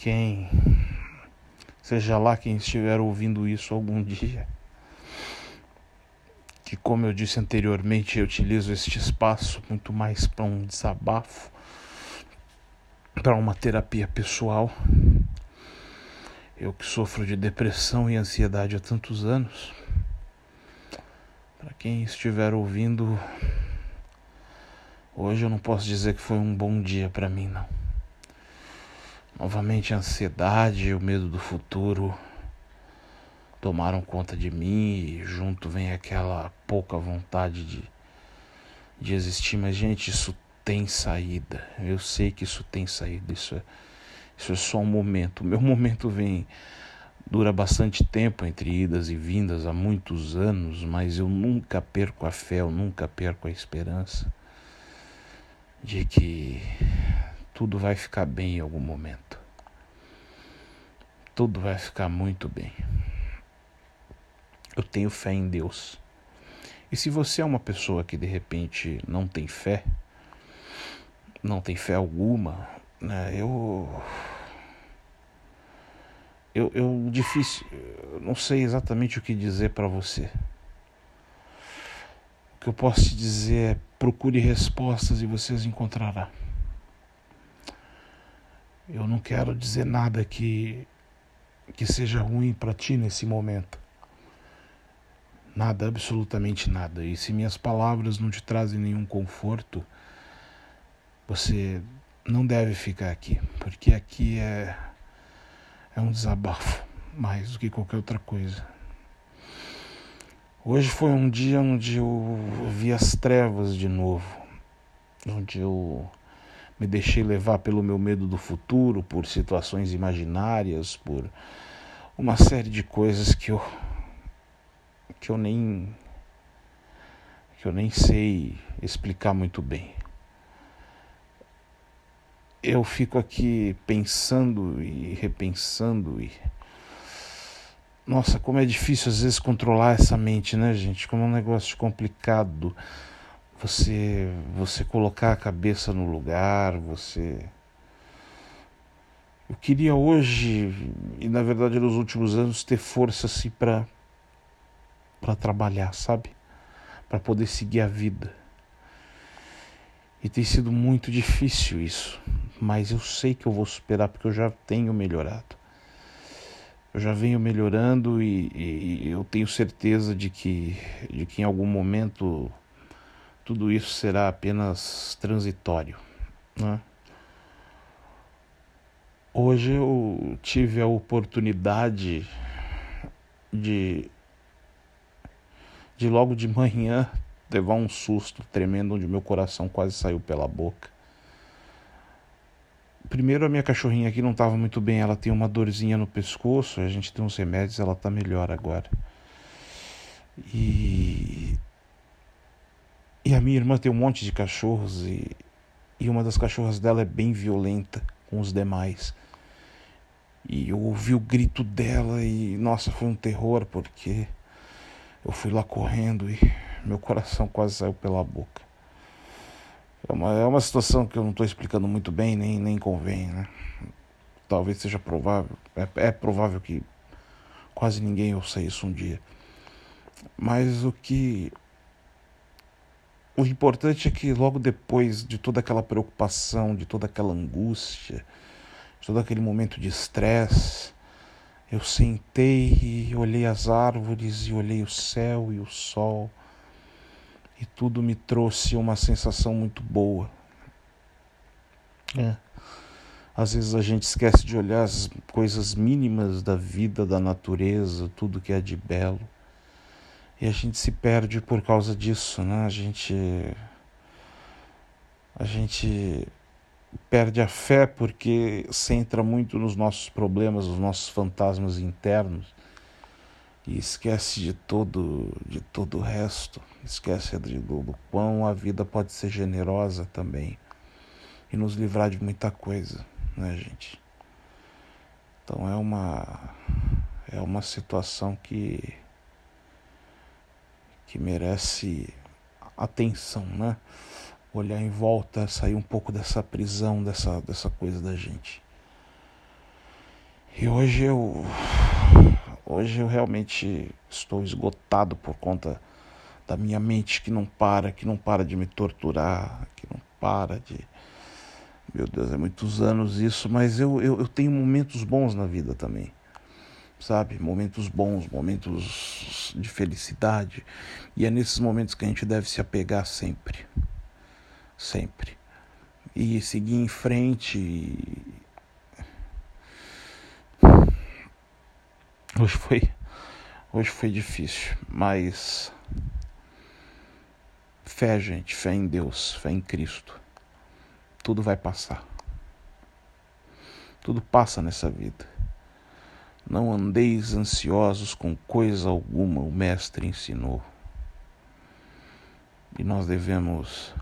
quem, seja lá quem estiver ouvindo isso algum dia, que, como eu disse anteriormente, eu utilizo este espaço muito mais para um desabafo, para uma terapia pessoal. Eu que sofro de depressão e ansiedade há tantos anos. Para quem estiver ouvindo, hoje eu não posso dizer que foi um bom dia para mim, não. Novamente a ansiedade e o medo do futuro tomaram conta de mim e junto vem aquela pouca vontade de, de existir. Mas, gente, isso tem saída. Eu sei que isso tem saída. Isso é, isso é só um momento. O meu momento vem. Dura bastante tempo entre idas e vindas, há muitos anos, mas eu nunca perco a fé, eu nunca perco a esperança de que tudo vai ficar bem em algum momento. Tudo vai ficar muito bem. Eu tenho fé em Deus. E se você é uma pessoa que de repente não tem fé, não tem fé alguma, né? Eu eu, eu difícil, eu não sei exatamente o que dizer para você. O que eu posso te dizer é procure respostas e você as encontrará. Eu não quero dizer nada que que seja ruim para ti nesse momento. Nada, absolutamente nada. E se minhas palavras não te trazem nenhum conforto, você não deve ficar aqui, porque aqui é, é um desabafo mais do que qualquer outra coisa. Hoje foi um dia onde eu vi as trevas de novo, onde eu me deixei levar pelo meu medo do futuro, por situações imaginárias, por uma série de coisas que eu que eu nem que eu nem sei explicar muito bem. Eu fico aqui pensando e repensando e nossa, como é difícil às vezes controlar essa mente, né, gente? Como é um negócio complicado. Você você colocar a cabeça no lugar, você eu queria hoje e na verdade nos últimos anos ter força assim para para trabalhar, sabe? Para poder seguir a vida. E tem sido muito difícil isso, mas eu sei que eu vou superar porque eu já tenho melhorado. Eu já venho melhorando e, e, eu tenho certeza de que, de que em algum momento tudo isso será apenas transitório. Né? Hoje eu tive a oportunidade de de logo de manhã levar um susto tremendo onde meu coração quase saiu pela boca. Primeiro a minha cachorrinha aqui não estava muito bem, ela tem uma dorzinha no pescoço, a gente tem uns remédios, ela está melhor agora. E e a minha irmã tem um monte de cachorros e e uma das cachorras dela é bem violenta com os demais. E eu ouvi o grito dela e nossa, foi um terror porque eu fui lá correndo e meu coração quase saiu pela boca. É uma, é uma situação que eu não estou explicando muito bem, nem, nem convém, né? Talvez seja provável, é, é provável que quase ninguém ouça isso um dia. Mas o que. O importante é que logo depois de toda aquela preocupação, de toda aquela angústia, de todo aquele momento de estresse, eu sentei e olhei as árvores e olhei o céu e o sol e tudo me trouxe uma sensação muito boa. É. Às vezes a gente esquece de olhar as coisas mínimas da vida, da natureza, tudo que é de belo. E a gente se perde por causa disso, né? A gente a gente perde a fé porque centra muito nos nossos problemas, nos nossos fantasmas internos e esquece de todo de todo o resto, esquece de, do, do quão a vida pode ser generosa também e nos livrar de muita coisa, né, gente? Então é uma é uma situação que que merece atenção, né? olhar em volta, sair um pouco dessa prisão, dessa, dessa coisa da gente. E hoje eu hoje eu realmente estou esgotado por conta da minha mente que não para, que não para de me torturar, que não para de meu Deus, é muitos anos isso, mas eu, eu, eu tenho momentos bons na vida também sabe? Momentos bons, momentos de felicidade. E é nesses momentos que a gente deve se apegar sempre. Sempre. E seguir em frente. Hoje foi hoje foi difícil, mas fé, gente, fé em Deus, fé em Cristo. Tudo vai passar. Tudo passa nessa vida. Não andeis ansiosos com coisa alguma, o Mestre ensinou. E nós devemos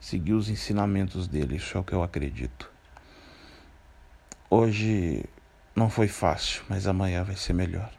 seguir os ensinamentos dele, isso é o que eu acredito. Hoje não foi fácil, mas amanhã vai ser melhor.